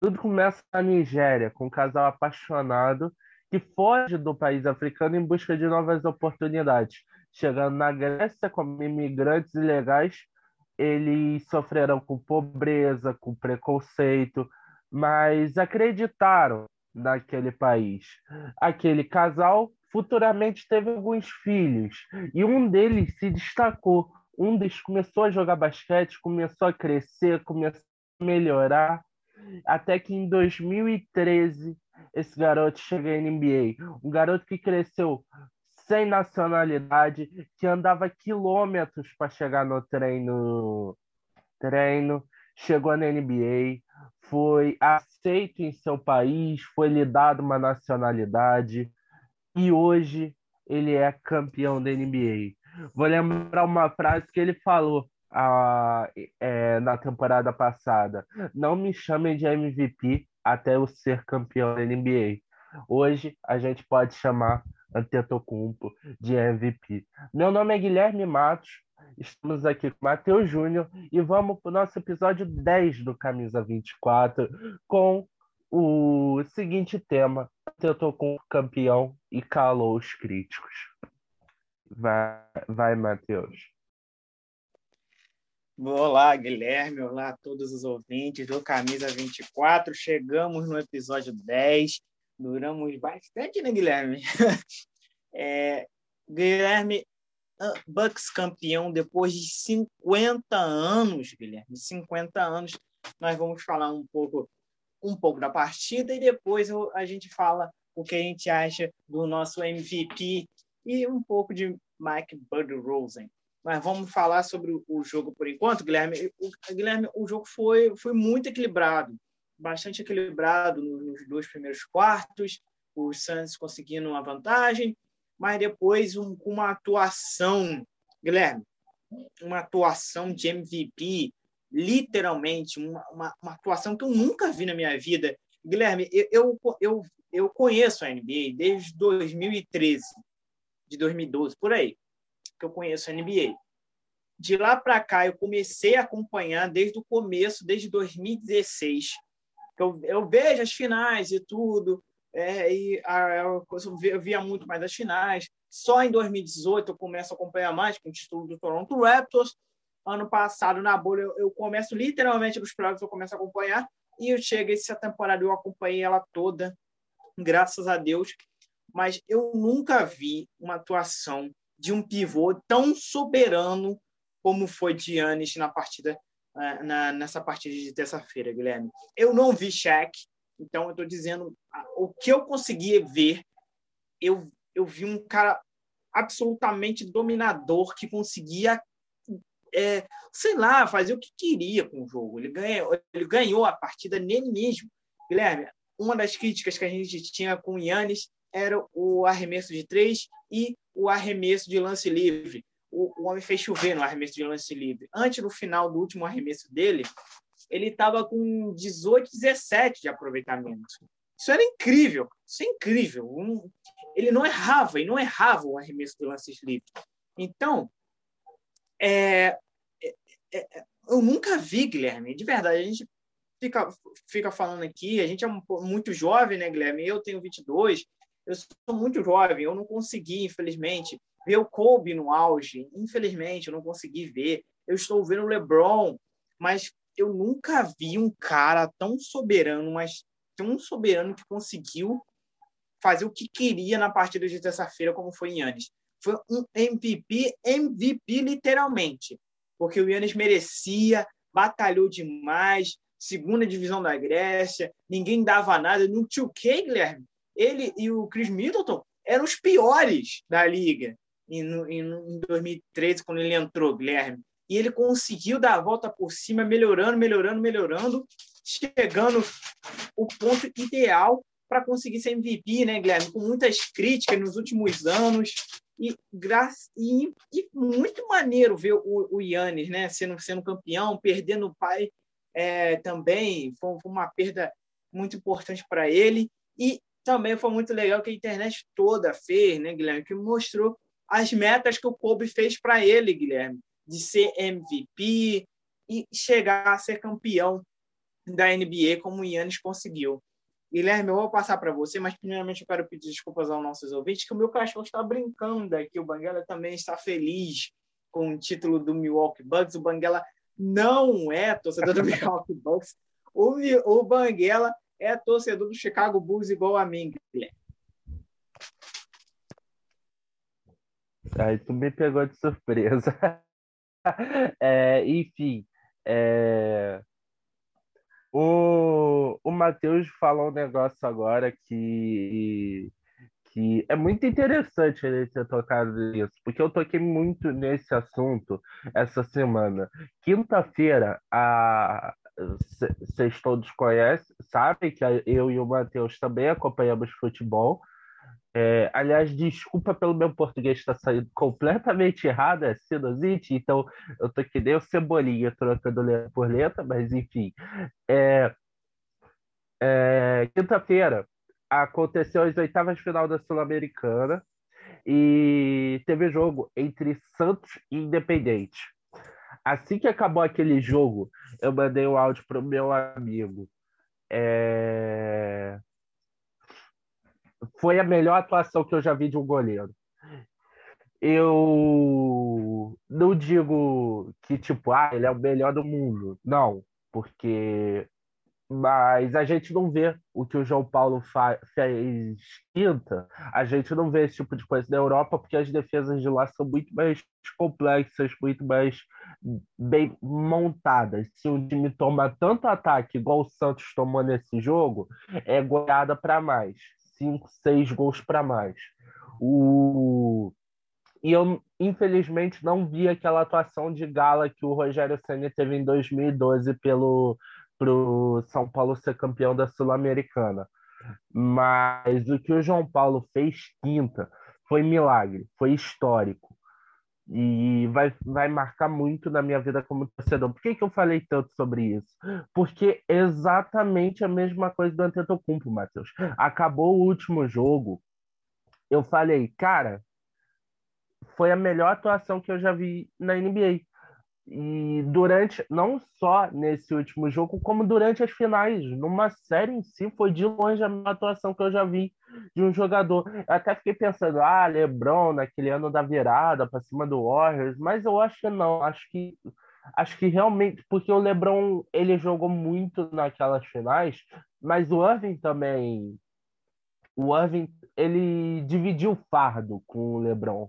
Tudo começa na Nigéria, com um casal apaixonado que foge do país africano em busca de novas oportunidades. Chegando na Grécia como imigrantes ilegais, eles sofreram com pobreza, com preconceito, mas acreditaram naquele país. Aquele casal futuramente teve alguns filhos e um deles se destacou. Um deles começou a jogar basquete, começou a crescer, começou a melhorar, até que em 2013 esse garoto chega em NBA. Um garoto que cresceu sem nacionalidade, que andava quilômetros para chegar no treino, treino, chegou na NBA, foi aceito em seu país, foi lhe dado uma nacionalidade e hoje ele é campeão da NBA. Vou lembrar uma frase que ele falou a, é, na temporada passada: Não me chamem de MVP até eu ser campeão da NBA. Hoje a gente pode chamar Antetokounmpo de MVP. Meu nome é Guilherme Matos, estamos aqui com Matheus Júnior e vamos para o nosso episódio 10 do Camisa 24 com o seguinte tema: Antetokounmpo campeão e calou os críticos. Vai, vai Matheus. Olá, Guilherme. Olá a todos os ouvintes do Camisa 24. Chegamos no episódio 10 Duramos bastante, né, Guilherme? É, Guilherme, Bucks campeão depois de 50 anos, Guilherme. 50 anos. Nós vamos falar um pouco, um pouco da partida e depois a gente fala o que a gente acha do nosso MVP e um pouco de Mike Rosen. Mas vamos falar sobre o jogo por enquanto, Guilherme. O, Guilherme, o jogo foi, foi muito equilibrado bastante equilibrado nos dois primeiros quartos, os Suns conseguindo uma vantagem, mas depois um, uma atuação, Guilherme, uma atuação de MVP, literalmente, uma, uma, uma, atuação que eu nunca vi na minha vida. Guilherme, eu, eu, eu, eu conheço a NBA desde 2013, de 2012, por aí, que eu conheço NBA. De lá para cá, eu comecei a acompanhar desde o começo, desde 2016 eu, eu vejo as finais e tudo, é, e a, eu, eu via muito mais as finais. Só em 2018 eu começo a acompanhar mais com o título do Toronto Raptors. Ano passado, na bolha, eu, eu começo literalmente nos playoffs, eu começo a acompanhar. E eu chego essa temporada, eu acompanhei ela toda, graças a Deus. Mas eu nunca vi uma atuação de um pivô tão soberano como foi Giannis na partida é, na, nessa partida de terça-feira, Guilherme. Eu não vi Shaq, então eu estou dizendo o que eu consegui ver. Eu, eu vi um cara absolutamente dominador que conseguia, é, sei lá, fazer o que queria com o jogo. Ele ganhou, ele ganhou a partida nele mesmo. Guilherme, uma das críticas que a gente tinha com o Yannis era o arremesso de três e o arremesso de lance livre o, o homem fez chover no arremesso de lance livre. Antes do final do último arremesso dele, ele estava com 18, 17 de aproveitamento. Isso era incrível. Isso é incrível. Um, ele não errava, e não errava o arremesso de lances livres. Então, é, é, é, eu nunca vi, Guilherme, de verdade, a gente fica, fica falando aqui, a gente é muito jovem, né, Guilherme? Eu tenho 22, eu sou muito jovem, eu não consegui, infelizmente, ver o Kobe no auge. Infelizmente, eu não consegui ver. Eu estou vendo o LeBron, mas eu nunca vi um cara tão soberano, mas tão soberano que conseguiu fazer o que queria na partida de terça-feira, como foi Yannis. Foi um MVP, MVP literalmente, porque o Yannis merecia, batalhou demais, segunda divisão da Grécia, ninguém dava nada. No 2K, Guilherme, ele e o Chris Middleton eram os piores da liga em, em 2013, quando ele entrou, Guilherme. E ele conseguiu dar a volta por cima, melhorando, melhorando, melhorando, chegando o ponto ideal para conseguir ser MVP, né, Guilherme? Com muitas críticas nos últimos anos. E, e, e muito maneiro ver o, o Yannis né, sendo, sendo campeão, perdendo o pai é, também. Foi, foi uma perda muito importante para ele. E também foi muito legal que a internet toda fez, né, Guilherme? Que mostrou as metas que o Kobe fez para ele, Guilherme, de ser MVP e chegar a ser campeão da NBA como o Yannis conseguiu. Guilherme, eu vou passar para você, mas primeiramente eu quero pedir desculpas aos nossos ouvintes, que o meu cachorro está brincando aqui. O Banguela também está feliz com o título do Milwaukee Bucks. O Banguela não é torcedor do Milwaukee Bucks. O, o Banguela é torcedor do Chicago Bulls igual a mim, Guilherme. Aí tu me pegou de surpresa. é, enfim, é... o, o Matheus falou um negócio agora que, que é muito interessante ele ter tocado nisso, porque eu toquei muito nesse assunto essa semana. Quinta-feira, a, vocês todos conhecem, sabem que eu e o Matheus também acompanhamos futebol. É, aliás, desculpa pelo meu português estar saindo completamente errado, é sinusite, então eu tô que nem o Cebolinha trocando letra por letra, mas enfim. É, é, Quinta-feira aconteceu as oitavas de final da Sul-Americana e teve jogo entre Santos e Independente. Assim que acabou aquele jogo, eu mandei o um áudio pro meu amigo. É foi a melhor atuação que eu já vi de um goleiro. Eu não digo que, tipo, ah, ele é o melhor do mundo. Não, porque. Mas a gente não vê o que o João Paulo fez quinta, a gente não vê esse tipo de coisa na Europa, porque as defesas de lá são muito mais complexas, muito mais bem montadas. Se um time toma tanto ataque igual o Santos tomou nesse jogo, é goleada para mais cinco, seis gols para mais. O... E eu, infelizmente, não vi aquela atuação de gala que o Rogério Senna teve em 2012 pelo pro São Paulo ser campeão da Sul-Americana. Mas o que o João Paulo fez quinta foi milagre, foi histórico. E vai, vai marcar muito na minha vida como torcedor. Por que, que eu falei tanto sobre isso? Porque exatamente a mesma coisa do Antetokounmpo, Matheus. Acabou o último jogo, eu falei, cara, foi a melhor atuação que eu já vi na NBA. E durante, não só nesse último jogo, como durante as finais, numa série em si, foi de longe a melhor atuação que eu já vi de um jogador. Eu até fiquei pensando, ah, LeBron, naquele ano da virada para cima do Warriors, mas eu acho que não, acho que acho que realmente, porque o LeBron, ele jogou muito naquelas finais, mas o Irving também o Irving, ele dividiu o fardo com o LeBron.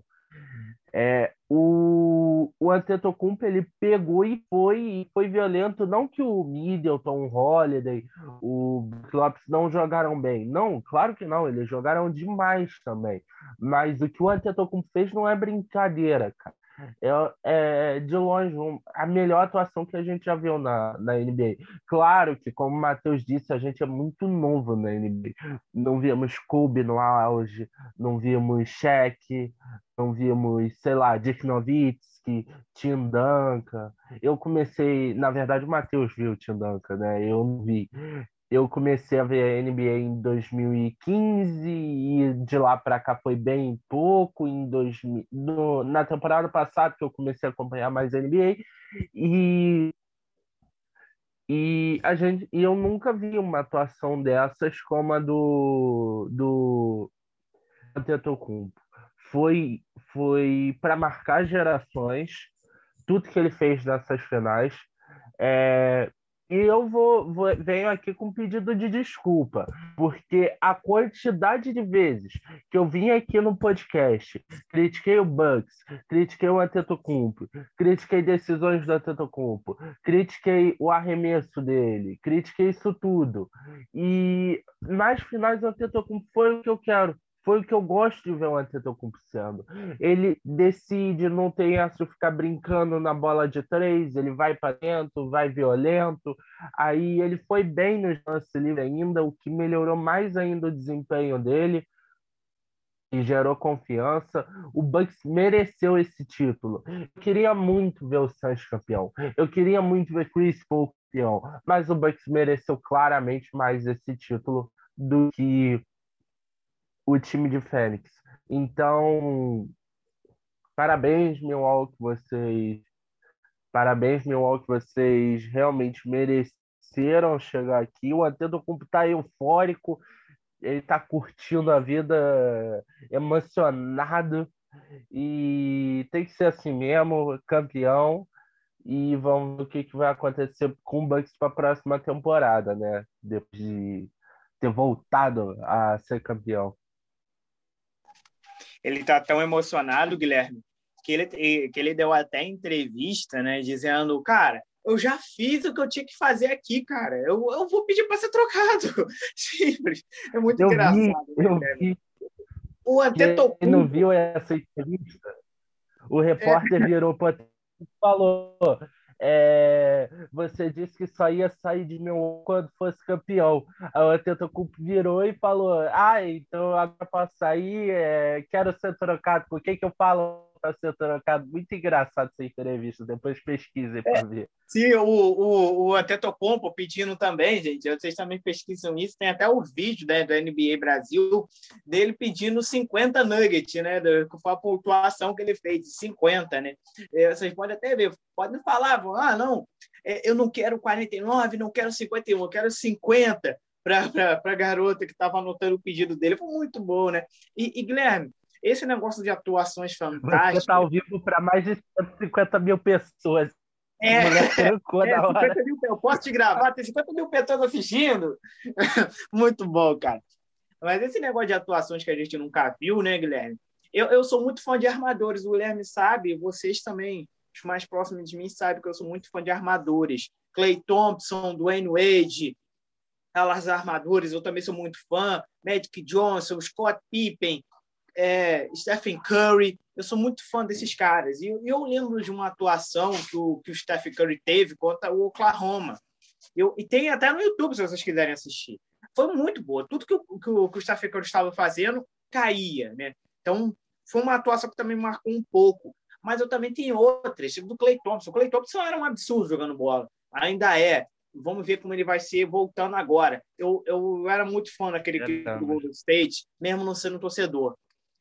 É, o, o Antetokounmpo ele pegou e foi e foi violento. Não que o Middleton, o Holiday, o Lopes não jogaram bem. Não, claro que não. Eles jogaram demais também. Mas o que o Antetokounmpo fez não é brincadeira, cara é, é de longe a melhor atuação que a gente já viu na, na NBA. Claro que, como o Matheus disse, a gente é muito novo na NBA. Não vimos Kobe no auge, não vimos Shaq, não vimos, sei lá, Dick Nowitzki, Tim Duncan. Eu comecei, na verdade, o Matheus viu o Tim Duncan, né? Eu não vi eu comecei a ver a NBA em 2015 e de lá para cá foi bem pouco. Em 2000, no, na temporada passada que eu comecei a acompanhar mais a NBA e e a gente e eu nunca vi uma atuação dessas como a do do Antetokounmpo. Foi foi para marcar gerações tudo que ele fez nessas finais. É, e eu vou, vou, venho aqui com pedido de desculpa, porque a quantidade de vezes que eu vim aqui no podcast, critiquei o Bucks, critiquei o Antetokounmpo, critiquei decisões do Antetokounmpo, critiquei o arremesso dele, critiquei isso tudo. E nas finais o Antetokounmpo foi o que eu quero foi o que eu gosto de ver o Antetokounmpo sendo. Ele decide, não tem essa ficar brincando na bola de três, ele vai para dentro, vai violento. Aí ele foi bem no lance livre ainda, o que melhorou mais ainda o desempenho dele e gerou confiança. O Bucks mereceu esse título. Eu queria muito ver o Suns campeão. Eu queria muito ver Chris Paul campeão, mas o Bucks mereceu claramente mais esse título do que o time de Fênix. Então, parabéns, Milwaukee, vocês. Parabéns, Milwaukee, vocês realmente mereceram chegar aqui. O Antetokounmpo está eufórico, ele está curtindo a vida, emocionado e tem que ser assim mesmo, campeão. E vamos ver o que, que vai acontecer com o Bucks para a próxima temporada, né? Depois de ter voltado a ser campeão. Ele está tão emocionado, Guilherme, que ele, que ele deu até entrevista, né? Dizendo, cara, eu já fiz o que eu tinha que fazer aqui, cara. Eu, eu vou pedir para ser trocado. Simples. É muito eu engraçado. Vi, eu vi. O Antetokounmpo... não viu essa entrevista? O repórter é. virou para e falou: é, você disse que só ia sair de meu quando fosse campeão. Aí o Antetokounmpo virou e falou: ah, então agora posso sair, é, quero ser trocado. Com quem que eu falo para ser trocado. Muito engraçado essa entrevista. Depois pesquise para é, ver. Sim, o, o, o Antetokounmpo pedindo também, gente. Vocês também pesquisam isso. Tem até o vídeo né, do NBA Brasil dele pedindo 50 nuggets, né? Com a pontuação que ele fez, de 50, né? É, vocês podem até ver. Podem falar, ah, não, é, eu não quero 49, não quero 51, eu quero 50 para a garota que estava anotando o pedido dele. Foi muito bom, né? E, e Guilherme, esse negócio de atuações fantásticas. Você está ao vivo para mais de 150 mil pessoas. É, é, mil, eu posso te gravar, tem 50 mil pessoas assistindo. muito bom, cara. Mas esse negócio de atuações que a gente nunca viu, né, Guilherme? Eu, eu sou muito fã de armadores, o Guilherme sabe, vocês também, os mais próximos de mim, sabem que eu sou muito fã de armadores. Clay Thompson, Dwayne Wade, elas armadores, eu também sou muito fã. Magic Johnson, Scott Pippen, é, Stephen Curry. Eu sou muito fã desses caras. E eu, lembro de uma atuação que o, que o Stephen Curry teve contra o Oklahoma. Eu, e tem até no YouTube, se vocês quiserem assistir. Foi muito boa. Tudo que o, que o, que o Stephen Curry estava fazendo caía. Né? Então, foi uma atuação que também marcou um pouco. Mas eu também tenho outras, tipo do Clay Thompson. O Clay Thompson era um absurdo jogando bola. Ainda é. Vamos ver como ele vai ser voltando agora. Eu, eu era muito fã daquele é do Golden State, mesmo não sendo torcedor.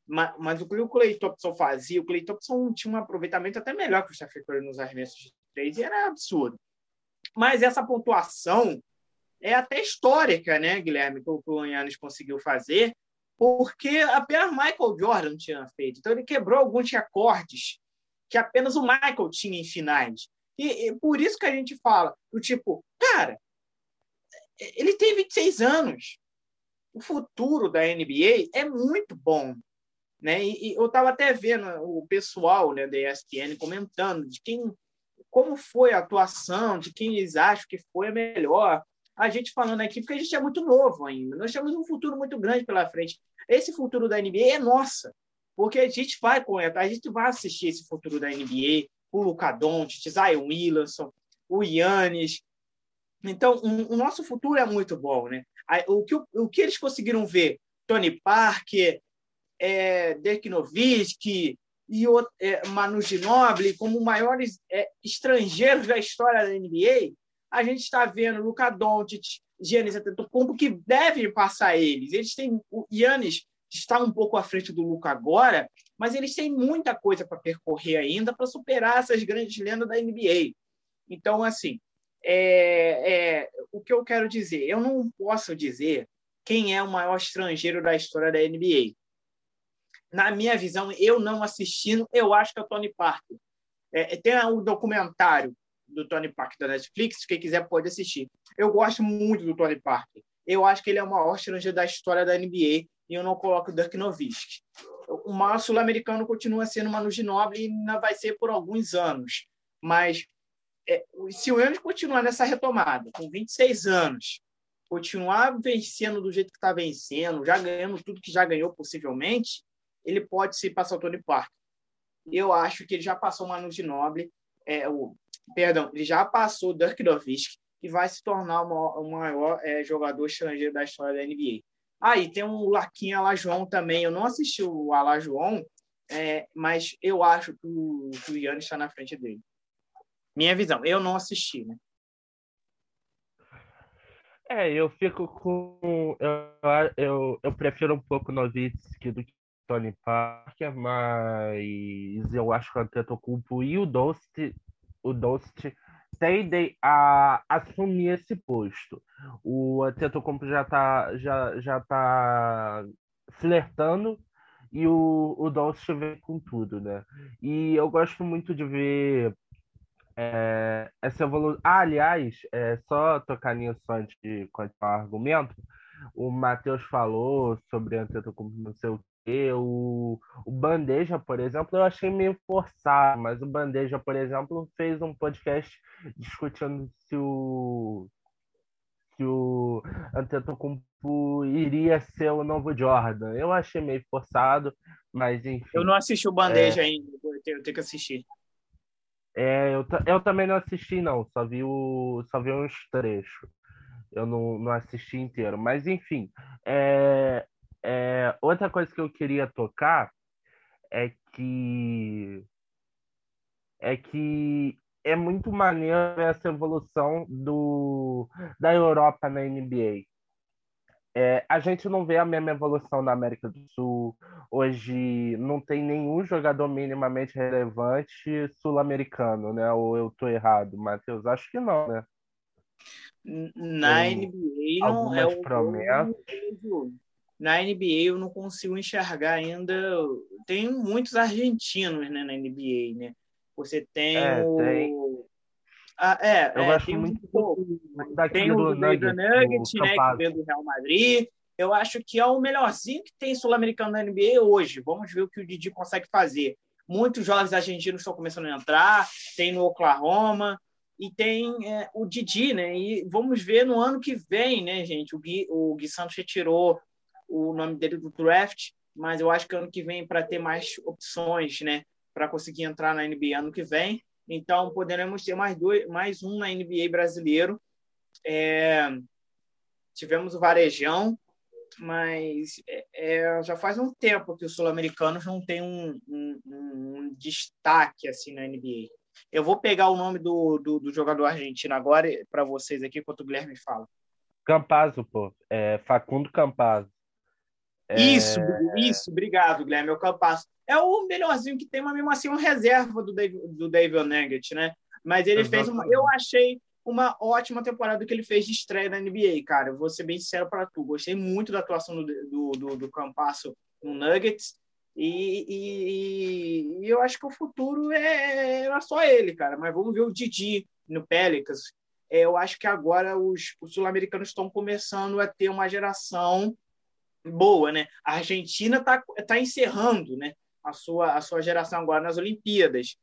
Mas, mas o que o Clay Thompson fazia, o Clay Thompson tinha um aproveitamento até melhor que o Stephen Curry nos arremessos de três, e era absurdo. Mas essa pontuação é até histórica, né, Guilherme, que o Yannis conseguiu fazer, porque apenas Michael Jordan tinha feito. Então ele quebrou alguns recordes que apenas o Michael tinha em finais. E, e por isso que a gente fala, do tipo, cara, ele tem 26 anos. O futuro da NBA é muito bom. Né? E, e eu estava até vendo o pessoal né, da ESPN comentando de quem, como foi a atuação, de quem eles acham que foi a melhor. A gente falando aqui, porque a gente é muito novo ainda. Nós temos um futuro muito grande pela frente. Esse futuro da NBA é nossa, porque a gente vai a gente vai assistir esse futuro da NBA, o Luca Doncic, Zion Williamson, o Yannis. Então, o, o nosso futuro é muito bom, né? O que, o que eles conseguiram ver? Tony Parker, é, Dirk Nowitzki e é, Manu Ginobili como maiores é, estrangeiros da história da NBA, a gente está vendo Luca Doncic, Giannis Antetokounmpo que devem passar eles. Eles têm o Giannis está um pouco à frente do Luca agora, mas eles têm muita coisa para percorrer ainda para superar essas grandes lendas da NBA. Então, assim, é, é, o que eu quero dizer, eu não posso dizer quem é o maior estrangeiro da história da NBA na minha visão, eu não assistindo, eu acho que é o Tony Parker. É, tem o um documentário do Tony Parker da Netflix, quem quiser pode assistir. Eu gosto muito do Tony Parker. Eu acho que ele é o maior estrangeiro da história da NBA e eu não coloco o Dirk Nowitzki. O maior sul-americano continua sendo Manu Ginobili e ainda vai ser por alguns anos. Mas é, se o Yannis continuar nessa retomada, com 26 anos, continuar vencendo do jeito que está vencendo, já ganhando tudo que já ganhou possivelmente, ele pode se passar o Tony Parker. Eu acho que ele já passou o Manu Ginobili, é, o, perdão, ele já passou o Dirk Nowitzki e vai se tornar o maior, é, jogador estrangeiro da história da NBA. Aí ah, tem um Larquinho Alajoão também. Eu não assisti o Alajoão, é, mas eu acho que o, que o Yannis está na frente dele. Minha visão. Eu não assisti, né? É, eu fico com. Eu, eu, eu prefiro um pouco Novitsky do Tony Parker, mas eu acho que o Antetokounmpo e o Dost, o Dost tendem a assumir esse posto. O Antetokounmpo já está já, já tá flertando e o, o Doncic vem com tudo, né? E eu gosto muito de ver é, essa evolução. Ah, aliás, é, só tocar nisso antes de continuar o argumento, o Matheus falou sobre Antetokounmpo não sei o o, o Bandeja, por exemplo, eu achei meio forçado, mas o Bandeja, por exemplo, fez um podcast discutindo se o que o Antetokounmpo iria ser o novo Jordan. Eu achei meio forçado, mas enfim. Eu não assisti o Bandeja é... ainda, eu tenho, eu tenho que assistir. É, eu, eu também não assisti, não. Só vi, o, só vi uns trechos. Eu não, não assisti inteiro. Mas, enfim. É, é, outra coisa que eu queria tocar é que. É que é muito maneiro essa evolução do, da Europa na NBA. É, a gente não vê a mesma evolução na América do Sul. Hoje não tem nenhum jogador minimamente relevante sul-americano, né? Ou eu estou errado, Matheus? Acho que não, né? Na tem NBA não é o promessas. Na NBA eu não consigo enxergar ainda. Tem muitos argentinos né, na NBA, né? Você tem é, o. Tem. Ah, é, eu é, acho tem muito pouco. Tem o Nugget, Nugget né, que vem do Real Madrid. Eu acho que é o melhorzinho que tem sul-americano na NBA hoje. Vamos ver o que o Didi consegue fazer. Muitos jovens argentinos estão começando a entrar, tem no Oklahoma e tem é, o Didi, né? E vamos ver no ano que vem, né, gente? O Gui, o Gui Santos retirou o nome dele do draft, mas eu acho que ano que vem, para ter mais opções, né? para conseguir entrar na NBA ano que vem. Então, poderemos ter mais, dois, mais um na NBA brasileiro. É, tivemos o Varejão, mas é, é, já faz um tempo que os sul-americanos não têm um, um, um, destaque assim na NBA. Eu vou pegar o nome do, do, do jogador argentino agora para vocês aqui, enquanto o Guilherme fala. Campazzo, pô. É Facundo Campazzo. Isso, é... isso, obrigado, Guilherme. É o Campazzo é o melhorzinho que tem, mas mesmo assim, um reserva do Dave, do David Nugget, né? Mas ele Exatamente. fez uma. Eu achei uma ótima temporada que ele fez de estreia na NBA, cara. Eu vou ser bem sincero para tu. Gostei muito da atuação do, do, do, do Campasso no Nuggets. E, e, e, eu acho que o futuro é, era só ele, cara. Mas vamos ver o Didi no Pelicans. É, eu acho que agora os, os sul-americanos estão começando a ter uma geração boa, né? A Argentina está tá encerrando, né? a sua, a sua geração agora nas Olimpíadas.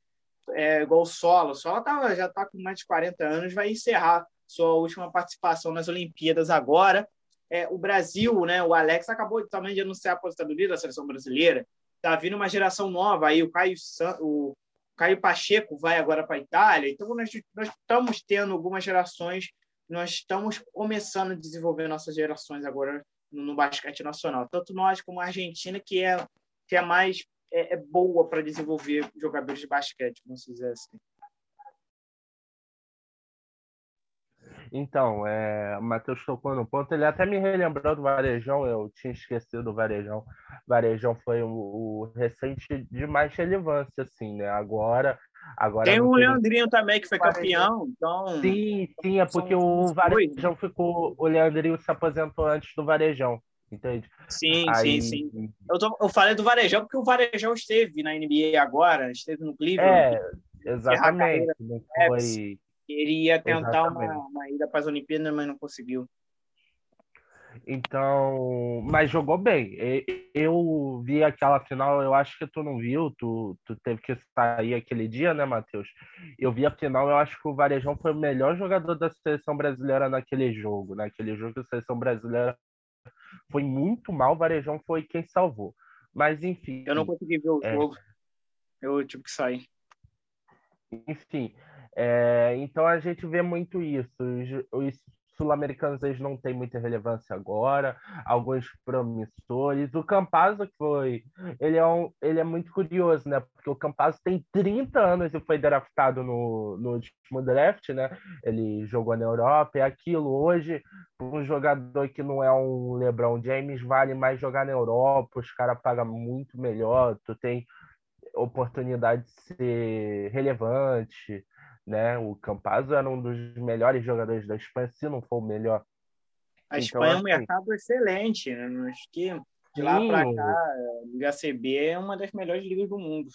É, igual o Solo. O Solo tá, já está com mais de 40 anos, vai encerrar sua última participação nas Olimpíadas agora. É, o Brasil, né, o Alex acabou também de anunciar a aposentadoria da seleção brasileira. Está vindo uma geração nova aí, o Caio, o Caio Pacheco vai agora para a Itália. Então, nós, nós estamos tendo algumas gerações, nós estamos começando a desenvolver nossas gerações agora no, basquete nacional. Tanto nós como a Argentina, que é, que é mais é, é boa para desenvolver jogadores de basquete, vamos dizer assim. Então, é, o Matheus tocou no ponto, ele até me relembrou do Varejão, eu tinha esquecido do Varejão. Varejão foi o, o recente de mais relevância, assim, né? Agora. Agora Tem o Leandrinho também, que foi campeão, então. Sim, sim, é porque o Varejão ficou. O Leandrinho se aposentou antes do Varejão. Entende? Sim, Aí... sim, sim. Eu, tô, eu falei do Varejão porque o Varejão esteve na NBA agora, esteve no Cleveland. É, exatamente. Não foi... Queria tentar uma, uma, ida para as Olimpíadas, mas não conseguiu. Então, mas jogou bem. Eu vi aquela final, eu acho que tu não viu, tu, tu teve que sair aquele dia, né, Matheus? Eu vi a final, eu acho que o Varejão foi o melhor jogador da seleção brasileira naquele jogo. Naquele jogo, a seleção brasileira foi muito mal, o Varejão foi quem salvou. Mas, enfim. Eu não consegui ver o é... jogo. Eu tive que sair. Enfim, é... então a gente vê muito isso. Os, os sul-americanos eles não têm muita relevância agora, alguns promissores. O Campazzo que foi, ele é, um, ele é muito curioso, né? Porque o Campazzo tem 30 anos e foi draftado no, no último draft, né? Ele jogou na Europa, é aquilo. Hoje, um jogador que não é um LeBron James, vale mais jogar na Europa, os caras pagam muito melhor, tu tem oportunidade de ser relevante, né? O Campazzo era um dos melhores jogadores da Espanha, se não for o melhor. A então, Espanha é um assim, mercado excelente, né? Acho que de lá para cá, a Liga CB é uma das melhores ligas do mundo.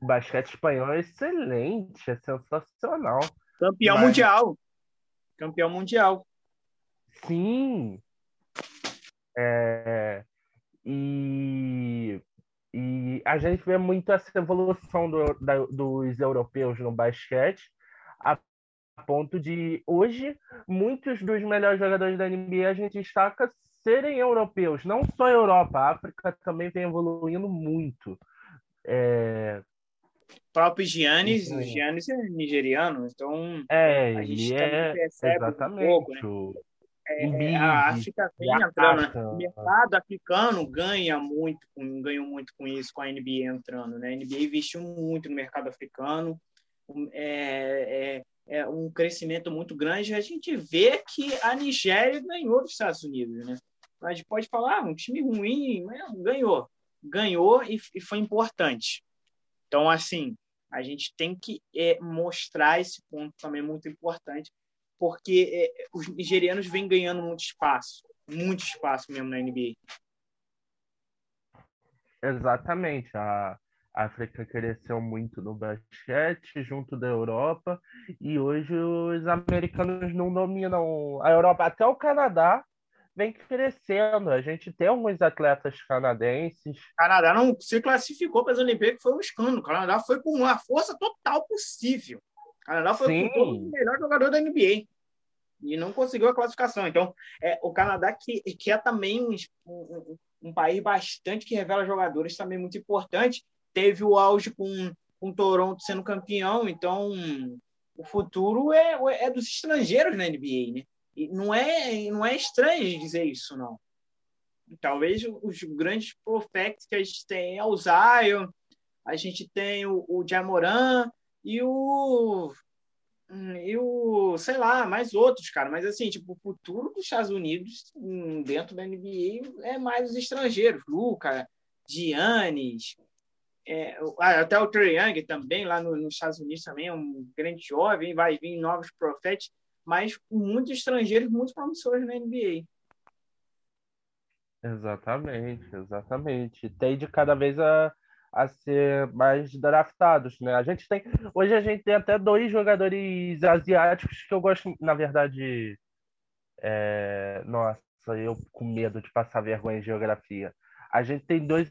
O basquete espanhol é excelente, é sensacional. Campeão Mas... mundial. Campeão mundial. Sim. É... E... e a gente vê muito essa evolução do, da, dos europeus no basquete, a ponto de hoje muitos dos melhores jogadores da NBA a gente destaca serem europeus, não só a Europa, a África também vem evoluindo muito. É... O próprio Giannis, o Giannis é nigeriano, então é, a gente é, percebe exatamente. um pouco, né? É, é a África vem entrando, né? o mercado africano ganha muito, ganhou muito com isso, com a NBA entrando, né? A NBA investiu muito no mercado africano, é, é, é um crescimento muito grande. A gente vê que a Nigéria ganhou dos Estados Unidos, né? A gente pode falar, ah, um time ruim, mas ganhou. Ganhou e, e foi importante. Então, assim, a gente tem que é, mostrar esse ponto também muito importante, porque é, os nigerianos vêm ganhando muito espaço, muito espaço mesmo na NBA. Exatamente. A África cresceu muito no basquete, junto da Europa, e hoje os americanos não dominam a Europa, até o Canadá vem crescendo. A gente tem alguns atletas canadenses. O Canadá não se classificou para as Olimpíadas, foi um escândalo. O Canadá foi com a força total possível. O Canadá foi Sim. o melhor jogador da NBA e não conseguiu a classificação. Então, é, o Canadá que, que é também um, um, um, país bastante que revela jogadores também muito importante. Teve o auge com, com Toronto sendo campeão, então o futuro é, é dos estrangeiros na NBA, né? E não é, não é estranho dizer isso, não. Talvez os grandes profetas que a gente tem é o Zion, a gente tem o, o Jamoran e o e o, sei lá, mais outros, cara. Mas assim, tipo, o futuro dos Estados Unidos dentro da NBA é mais os estrangeiros. Luca, Giannis, é, até o Trey Young também, lá no, nos Estados Unidos também é um grande jovem, vai vir novos profetas mas muitos estrangeiros muito promissores na NBA. Exatamente, exatamente. Tem de cada vez a, a ser mais draftados, né? A gente tem hoje a gente tem até dois jogadores asiáticos que eu gosto, na verdade, é... nossa, eu com medo de passar vergonha em geografia. A gente tem dois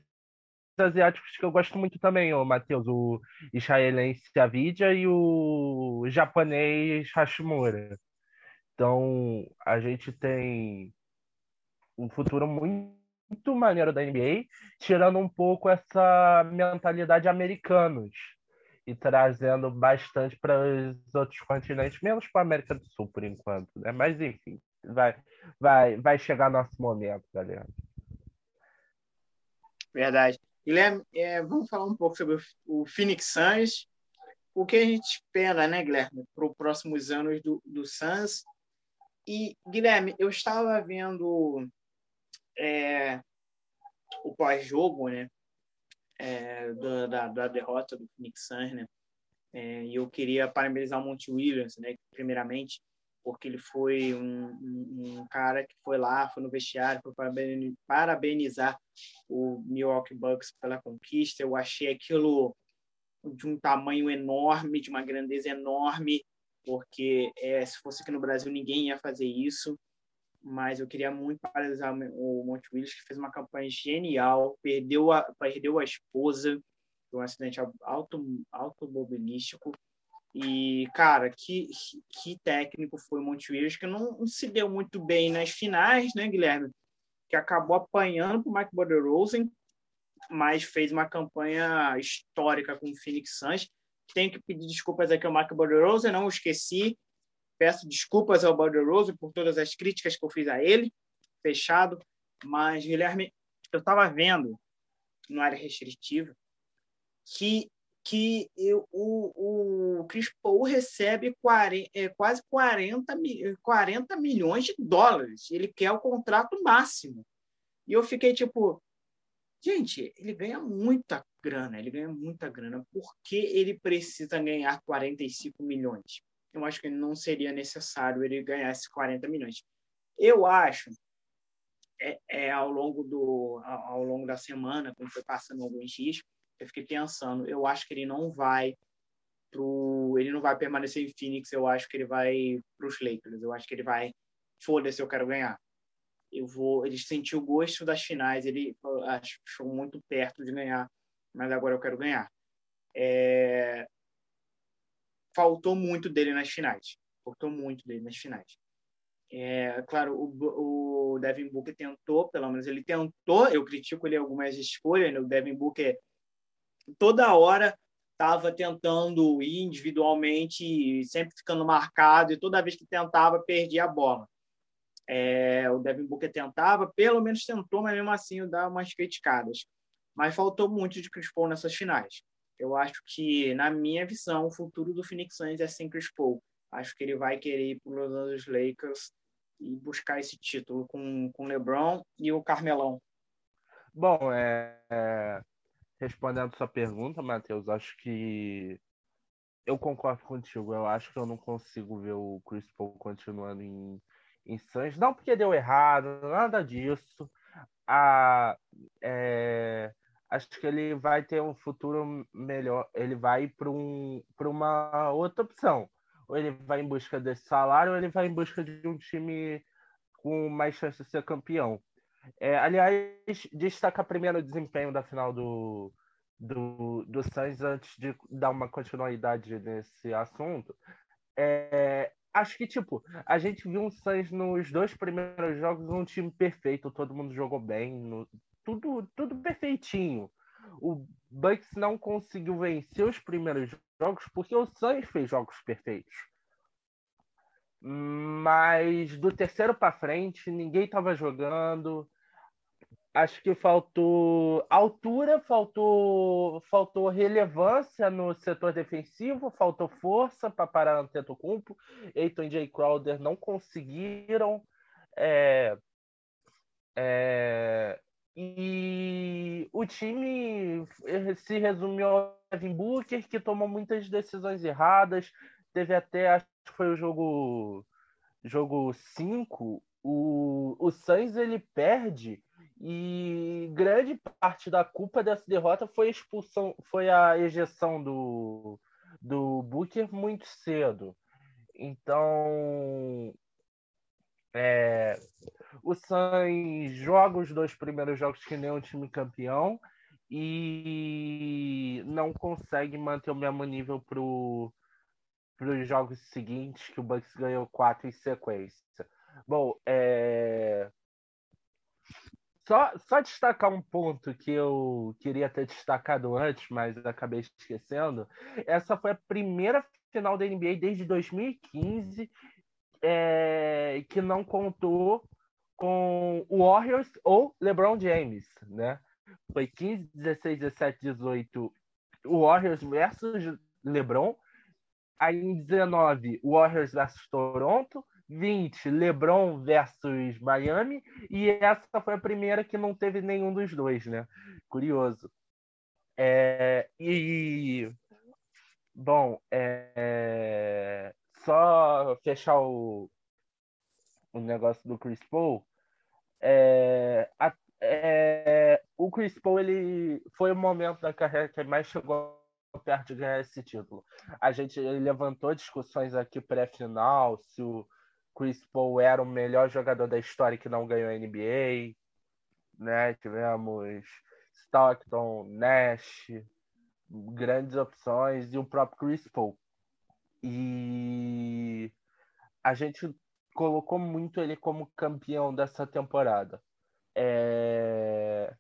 asiáticos que eu gosto muito também, o Matheus, o israelense Avidia e o japonês Hashimura. Então, a gente tem um futuro muito, maneiro da NBA, tirando um pouco essa mentalidade americanos e trazendo bastante para os outros continentes, menos para a América do Sul por enquanto, né? Mas enfim, vai, vai, vai chegar nosso momento, galera. Verdade. Guilherme, é, vamos falar um pouco sobre o Phoenix Suns. O que a gente espera, né, Guilherme, para os próximos anos do, do Suns? E, Guilherme, eu estava vendo é, o pós-jogo, né? É, da, da, derrota do Phoenix Suns, né? É, e eu queria parabenizar o Monte Williams, né? Primeiramente, porque ele foi um, um, um, cara que foi lá, foi no vestiário, foi parabenizar o Milwaukee Bucks pela conquista. Eu achei aquilo de um tamanho enorme, de uma grandeza enorme, porque é, se fosse aqui no Brasil ninguém ia fazer isso. Mas eu queria muito paralisar o Monte Willis, que fez uma campanha genial, perdeu a, perdeu a esposa, um acidente auto, automobilístico. E, cara, que, que técnico foi o Willis, que não, não se deu muito bem nas finais, né, Guilherme? Que acabou apanhando para o Mike Rosen, mas fez uma campanha histórica com o Phoenix Suns tenho que pedir desculpas aqui ao Marco Borderoso, não esqueci. Peço desculpas ao Borderoso por todas as críticas que eu fiz a ele. Fechado. Mas, Guilherme, eu estava vendo no área restritiva que, que eu, o, o Chris Paul recebe 40, é, quase 40, 40 milhões de dólares. Ele quer o contrato máximo. E eu fiquei tipo, gente, ele ganha muita grana, ele ganha muita grana. Por que ele precisa ganhar 45 milhões? Eu acho que não seria necessário ele ganhar esses 40 milhões. Eu acho, é, é ao longo do ao, ao longo da semana, quando foi passando alguns dias, eu fiquei pensando, eu acho que ele não vai pro, ele não vai permanecer em Phoenix, eu acho que ele vai para os Lakers. Eu acho que ele vai, foda-se, eu quero ganhar. Eu vou, ele sentiu o gosto das finais, ele achou muito perto de ganhar, mas agora eu quero ganhar. É... Faltou muito dele nas finais. Faltou muito dele nas finais. É, claro, o, o Devin Booker tentou, pelo menos ele tentou. Eu critico ele algumas escolhas. Né? O Devin Booker toda hora estava tentando ir individualmente, sempre ficando marcado, e toda vez que tentava, perdia a bola. É, o Devin Booker tentava, pelo menos tentou, mas mesmo assim dá umas criticadas. Mas faltou muito de Chris Paul nessas finais. Eu acho que, na minha visão, o futuro do Phoenix Suns é sem Chris Paul. Acho que ele vai querer ir para os Los Angeles Lakers e buscar esse título com o LeBron e o Carmelão. Bom, é, é, respondendo sua pergunta, Matheus, acho que eu concordo contigo. Eu acho que eu não consigo ver o Chris Paul continuando em, em Suns. Não porque deu errado, nada disso. Ah, é, acho que ele vai ter um futuro melhor. Ele vai para um, uma outra opção. Ou ele vai em busca desse salário, ou ele vai em busca de um time com mais chance de ser campeão. É, aliás, destaca primeiro o desempenho da final do, do, do Sainz antes de dar uma continuidade nesse assunto. É, acho que, tipo, a gente viu o Sainz nos dois primeiros jogos um time perfeito, todo mundo jogou bem, no, tudo, tudo perfeitinho. O Bucks não conseguiu vencer os primeiros jogos porque o Sainz fez jogos perfeitos. Mas do terceiro para frente, ninguém estava jogando. Acho que faltou altura, faltou, faltou relevância no setor defensivo, faltou força para parar Antetokounmpo. Eiton e Jay Crowder não conseguiram. É, é, e o time se resumiu ao Kevin Booker, que tomou muitas decisões erradas. Teve até, acho que foi o jogo jogo 5, o, o Sainz ele perde e grande parte da culpa dessa derrota foi a expulsão, foi a ejeção do, do Booker muito cedo. Então, é, o Sainz joga os dois primeiros jogos que nem um time campeão e não consegue manter o mesmo nível para os jogos seguintes, que o Bucks ganhou quatro em sequência. Bom, é... só, só destacar um ponto que eu queria ter destacado antes, mas acabei esquecendo. Essa foi a primeira final da NBA desde 2015 é... que não contou com o Warriors ou LeBron James, né? Foi 15, 16, 17, 18 Warriors versus LeBron. Aí em 19, Warriors versus Toronto. 20, LeBron versus Miami. E essa foi a primeira que não teve nenhum dos dois, né? Curioso. É, e. Bom, é, só fechar o, o negócio do Chris Paul. É, a, é, o Chris Paul ele foi o momento da carreira que mais chegou perto de ganhar esse título. A gente levantou discussões aqui pré-final se o Chris Paul era o melhor jogador da história que não ganhou a NBA, né? Tivemos Stockton, Nash, grandes opções e o próprio Chris Paul. E a gente colocou muito ele como campeão dessa temporada. É...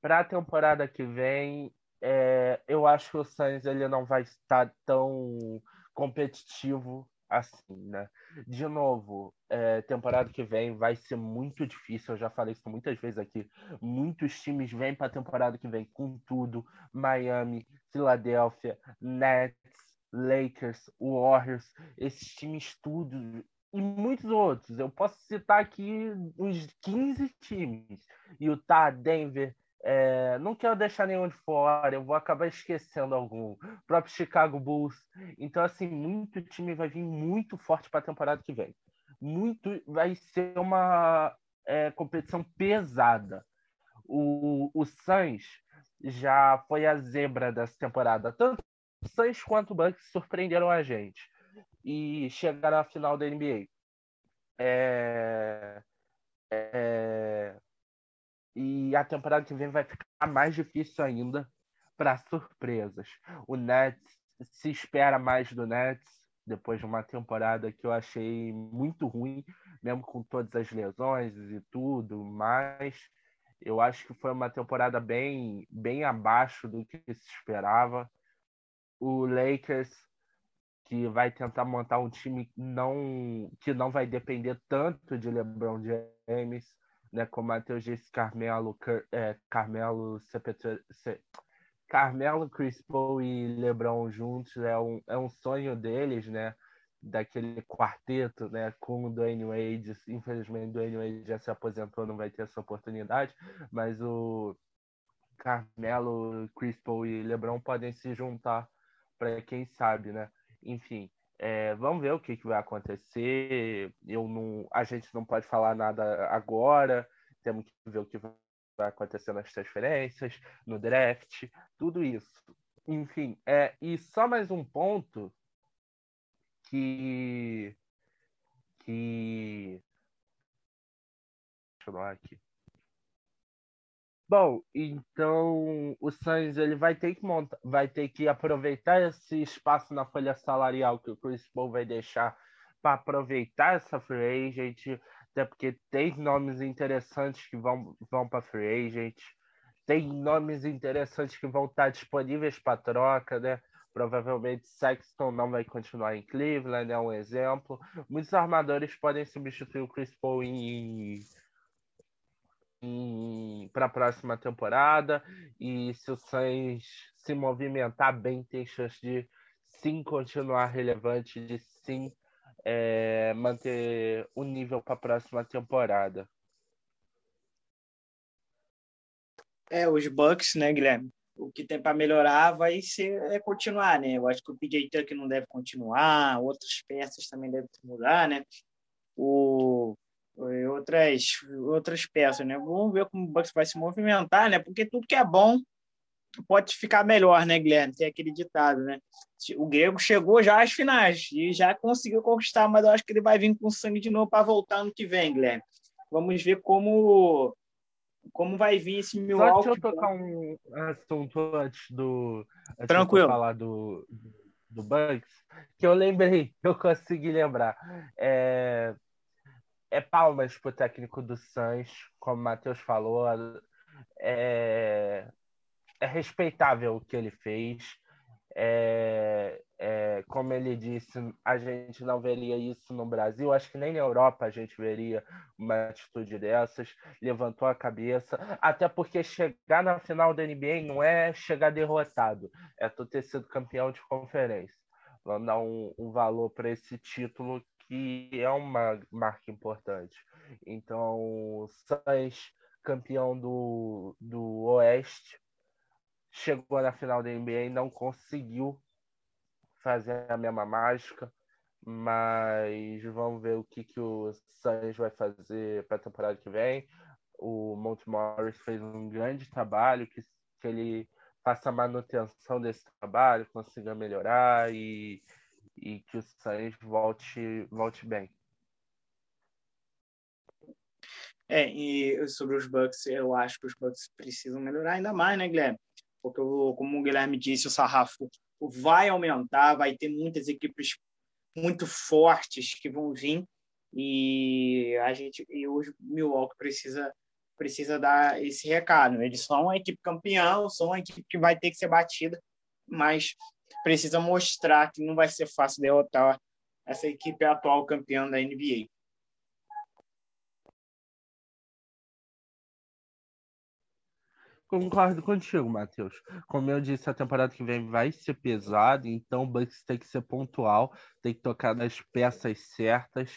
Para a temporada que vem, é... eu acho que o Sainz ele não vai estar tão competitivo assim, né? De novo, é, temporada que vem vai ser muito difícil. Eu já falei isso muitas vezes aqui. Muitos times vêm para a temporada que vem com tudo: Miami, Filadélfia, Nets, Lakers, Warriors. Esses times tudo e muitos outros. Eu posso citar aqui uns 15 times: Utah, Denver, É, não quero deixar nenhum de fora, eu vou acabar esquecendo algum. O próprio Chicago Bulls. Então, assim, muito time vai vir muito forte para a temporada que vem. Muito vai ser uma é, competição pesada. O, o Suns já foi a zebra dessa temporada. Tanto o Suns quanto o Bucks surpreenderam a gente e chegaram à final da NBA. É, é, e a temporada que vem vai ficar mais difícil ainda para surpresas. O Nets se espera mais do Nets depois de uma temporada que eu achei muito ruim, mesmo com todas as lesões e tudo, mas eu acho que foi uma temporada bem, bem abaixo do que se esperava. O Lakers que vai tentar montar um time não que não vai depender tanto de LeBron James, né? Como Matheus disse, Carmelo, é, Carmelo, Carmelo, Chris Paul e LeBron juntos é um, é um sonho deles, né? Daquele quarteto, né? Com o Dwayne Wade. Infelizmente, o Dwayne Wade já se aposentou, não vai ter essa oportunidade, mas o Carmelo, Chris Paul e LeBron podem se juntar para quem sabe, né? Enfim, é, vamos ver o que, que vai acontecer. Eu não, a gente não pode falar nada agora. Temos que ver o que vai acontecer nas transferências, no draft, tudo isso. Enfim, é, e só mais um ponto que que deixa eu aqui. Bom, então o Suns ele vai ter que montar, vai ter que aproveitar esse espaço na folha salarial que o Chris Paul vai deixar para aproveitar essa free agent, até porque tem nomes interessantes que vão, vão para free agent, tem nomes interessantes que vão estar disponíveis para troca, né? Provavelmente Sexton não vai continuar em Cleveland, é um exemplo. Muitos armadores podem substituir o Chris Paul em para a próxima temporada. E se o Suns se movimentar bem, tem chance de sim continuar relevante, de sim é, manter o nível para a próxima temporada. É, os Bucks, né, Guilherme? O que tem para melhorar vai ser é continuar, né? Eu acho que o PJ Tucker não deve continuar, outras peças também devem mudar, né? O outras, outras peças, né? Vamos ver como o Bucks vai se movimentar, né? Porque tudo que é bom pode ficar melhor, né, Guilherme? Tem aquele ditado, né? O Grego chegou já às finais e já conseguiu conquistar, mas eu acho que ele vai vir com sangue de novo para voltar no que vem, Guilherme. Vamos ver como como vai vir esse Milwaukee. Só deixa eu tocar um assunto antes do antes Tranquilo. Falar do do Bucks, que eu lembrei, eu consegui lembrar. É, é palmas pro técnico do Suns, como o Matheus falou. É, é respeitável o que ele fez. É, é, como ele disse, a gente não veria isso no Brasil, acho que nem na Europa a gente veria uma atitude dessas. Levantou a cabeça, até porque chegar na final da NBA não é chegar derrotado, é tu ter sido campeão de conferência. Vamos dar um, um valor para esse título que é uma marca importante. Então, Suns, campeão do, do Oeste, chegou na final da NBA e não conseguiu fazer a mesma mágica, mas vamos ver o que, que o Suns vai fazer para a temporada que vem. O Monte Morris fez um grande trabalho, que, que ele faça manutenção desse trabalho, consiga melhorar e e que o Sainz volte, volte bem. É, e sobre os Bucks, eu acho que os Bucks precisam melhorar ainda mais, né, Guilherme? Porque, como o Guilherme disse, o sarrafo vai aumentar, vai ter muitas equipes muito fortes que vão vir e a gente e o Milwaukee precisa precisa dar esse recado. Eles são uma equipe campeão, são uma equipe que vai ter que ser batida, mas precisa mostrar que não vai ser fácil derrotar essa equipe atual campeã da NBA. Concordo contigo, Matheus. Como eu disse, a temporada que vem vai ser pesada, então o Bucks tem que ser pontual, tem que tocar nas peças certas.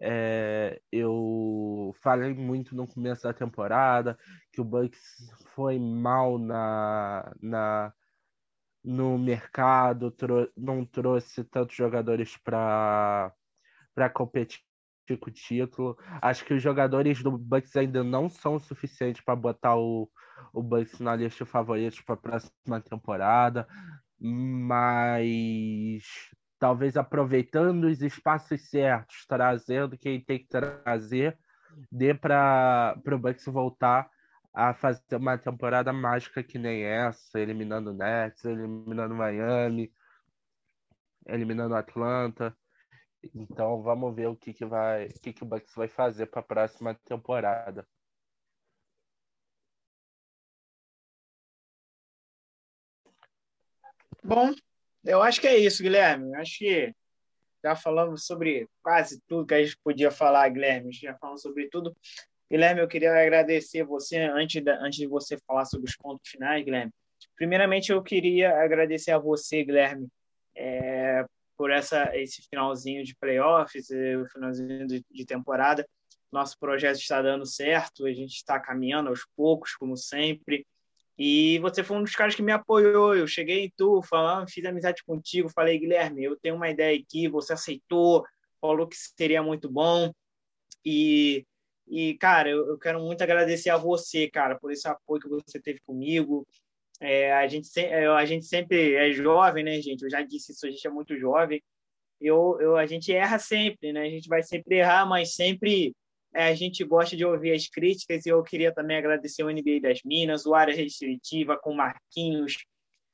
É, eu falei muito no começo da temporada que o Bucks foi mal na, na no mercado, trou não trouxe tantos jogadores para competir com o título. Acho que os jogadores do Bucks ainda não são suficientes para botar o, o Bucks na lista de favoritos para a próxima temporada, mas talvez aproveitando os espaços certos, trazendo quem tem que trazer, dê para o Bucks voltar a fazer uma temporada mágica que nem essa, eliminando o Nets, eliminando Miami, eliminando Atlanta. Então vamos ver o que, que vai, o que, que o Bucks vai fazer para a próxima temporada. Bom, eu acho que é isso, Guilherme. Eu acho que já falamos sobre quase tudo que a gente podia falar, Guilherme. Já falamos sobre tudo. Guilherme, eu queria agradecer você, antes, de antes de você falar sobre os pontos finais, Guilherme. Primeiramente, eu queria agradecer a você, Guilherme, é, por essa, esse finalzinho de playoffs, o finalzinho de, de temporada. Nosso projeto está dando certo, a gente está caminhando aos poucos, como sempre. E você foi um dos caras que me apoiou. Eu cheguei em tu, falando, fiz amizade contigo, falei, Guilherme, eu tenho uma ideia aqui, você aceitou, falou que seria muito bom. E e, cara, eu, eu quero muito agradecer a você, cara, por esse apoio que você teve comigo. É, a, gente se, é, a gente sempre é jovem, né, gente? Eu já disse isso, a gente é muito jovem. Eu, eu, a gente erra sempre, né? A gente vai sempre errar, mas sempre é, a gente gosta de ouvir as críticas. E eu queria também agradecer o NBA das Minas, o Área Restritiva com o Marquinhos,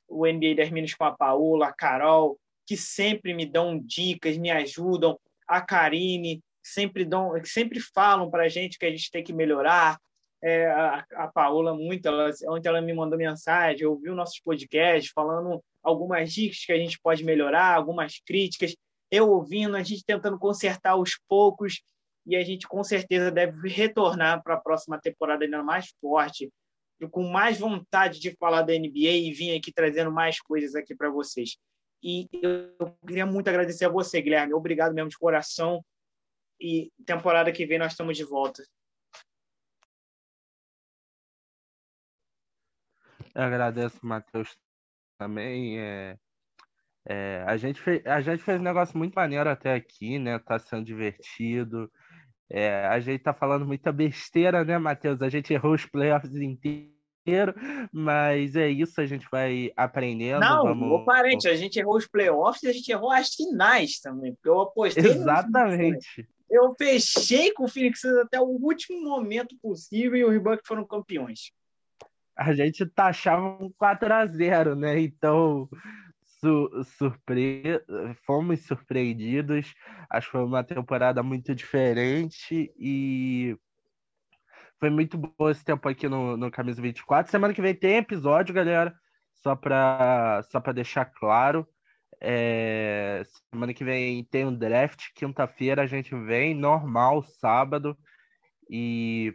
o NBA das Minas com a Paola, a Carol, que sempre me dão dicas, me ajudam, a Karine, sempre dão, sempre falam para a gente que a gente tem que melhorar. É, a, a Paola muito, ela, ontem ela me mandou mensagem, ouviu nossos podcasts falando algumas dicas que a gente pode melhorar, algumas críticas. Eu ouvindo, a gente tentando consertar aos poucos e a gente com certeza deve retornar para a próxima temporada ainda mais forte, com mais vontade de falar da NBA e vir aqui trazendo mais coisas aqui para vocês. E eu queria muito agradecer a você, Guilherme. Obrigado mesmo de coração e temporada que vem nós estamos de volta. Eu agradeço, Matheus, também. É, é, a, gente fez, a gente fez um negócio muito maneiro até aqui, né? Tá sendo divertido. É, a gente tá falando muita besteira, né, Matheus? A gente errou os playoffs inteiros mas é isso, a gente vai aprendendo. Não, vamos... parente, a gente errou os playoffs e a gente errou as finais também, porque eu apostei. Exatamente. Eu fechei com o Phoenix até o último momento possível e os Bucks foram campeões. A gente taxava um 4 a 0 né? Então, su surpre... fomos surpreendidos. Acho que foi uma temporada muito diferente e foi muito bom esse tempo aqui no, no Camisa 24. Semana que vem tem episódio, galera. Só para só deixar claro. É, semana que vem tem um draft, quinta-feira a gente vem, normal, sábado. E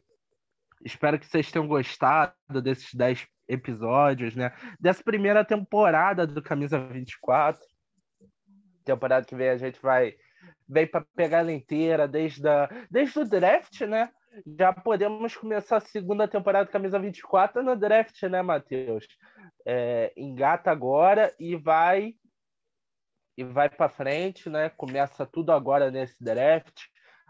espero que vocês tenham gostado desses 10 episódios, né? Dessa primeira temporada do Camisa 24. Temporada que vem a gente vai vem para pegar ela inteira desde, a, desde o draft, né? Já podemos começar a segunda temporada do Camisa 24 no draft, né, Matheus? É, engata agora e vai e vai para frente, né? Começa tudo agora nesse draft.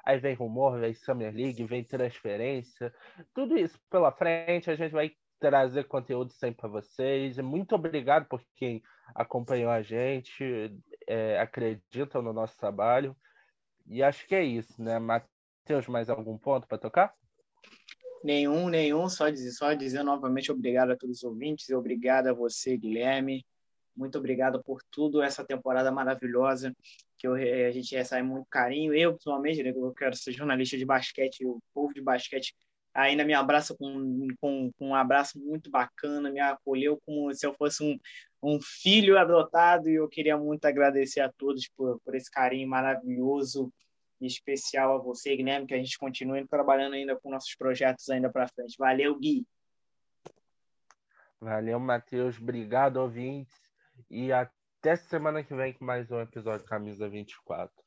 Aí vem rumor, vem Summer League, vem transferência, tudo isso pela frente. A gente vai trazer conteúdo sempre para vocês. Muito obrigado por quem acompanhou a gente, é, acreditam no nosso trabalho. E acho que é isso, né? Matheus, mais algum ponto para tocar? Nenhum, nenhum. Só dizer, só dizer novamente obrigado a todos os ouvintes e obrigado a você, Guilherme. Muito obrigado por tudo, essa temporada maravilhosa, que eu, a gente recebe muito carinho. Eu, principalmente, né, eu quero ser jornalista de basquete, o povo de basquete ainda me abraça com, com, com, um abraço muito bacana, me acolheu como se eu fosse um, um filho adotado e eu queria muito agradecer a todos por, por esse carinho maravilhoso e especial a você, Guilherme, que a gente continue trabalhando ainda com nossos projetos ainda para frente. Valeu, Gui! Valeu, Matheus. Obrigado, ouvintes. E até semana que vem com mais um episódio Camisa 24.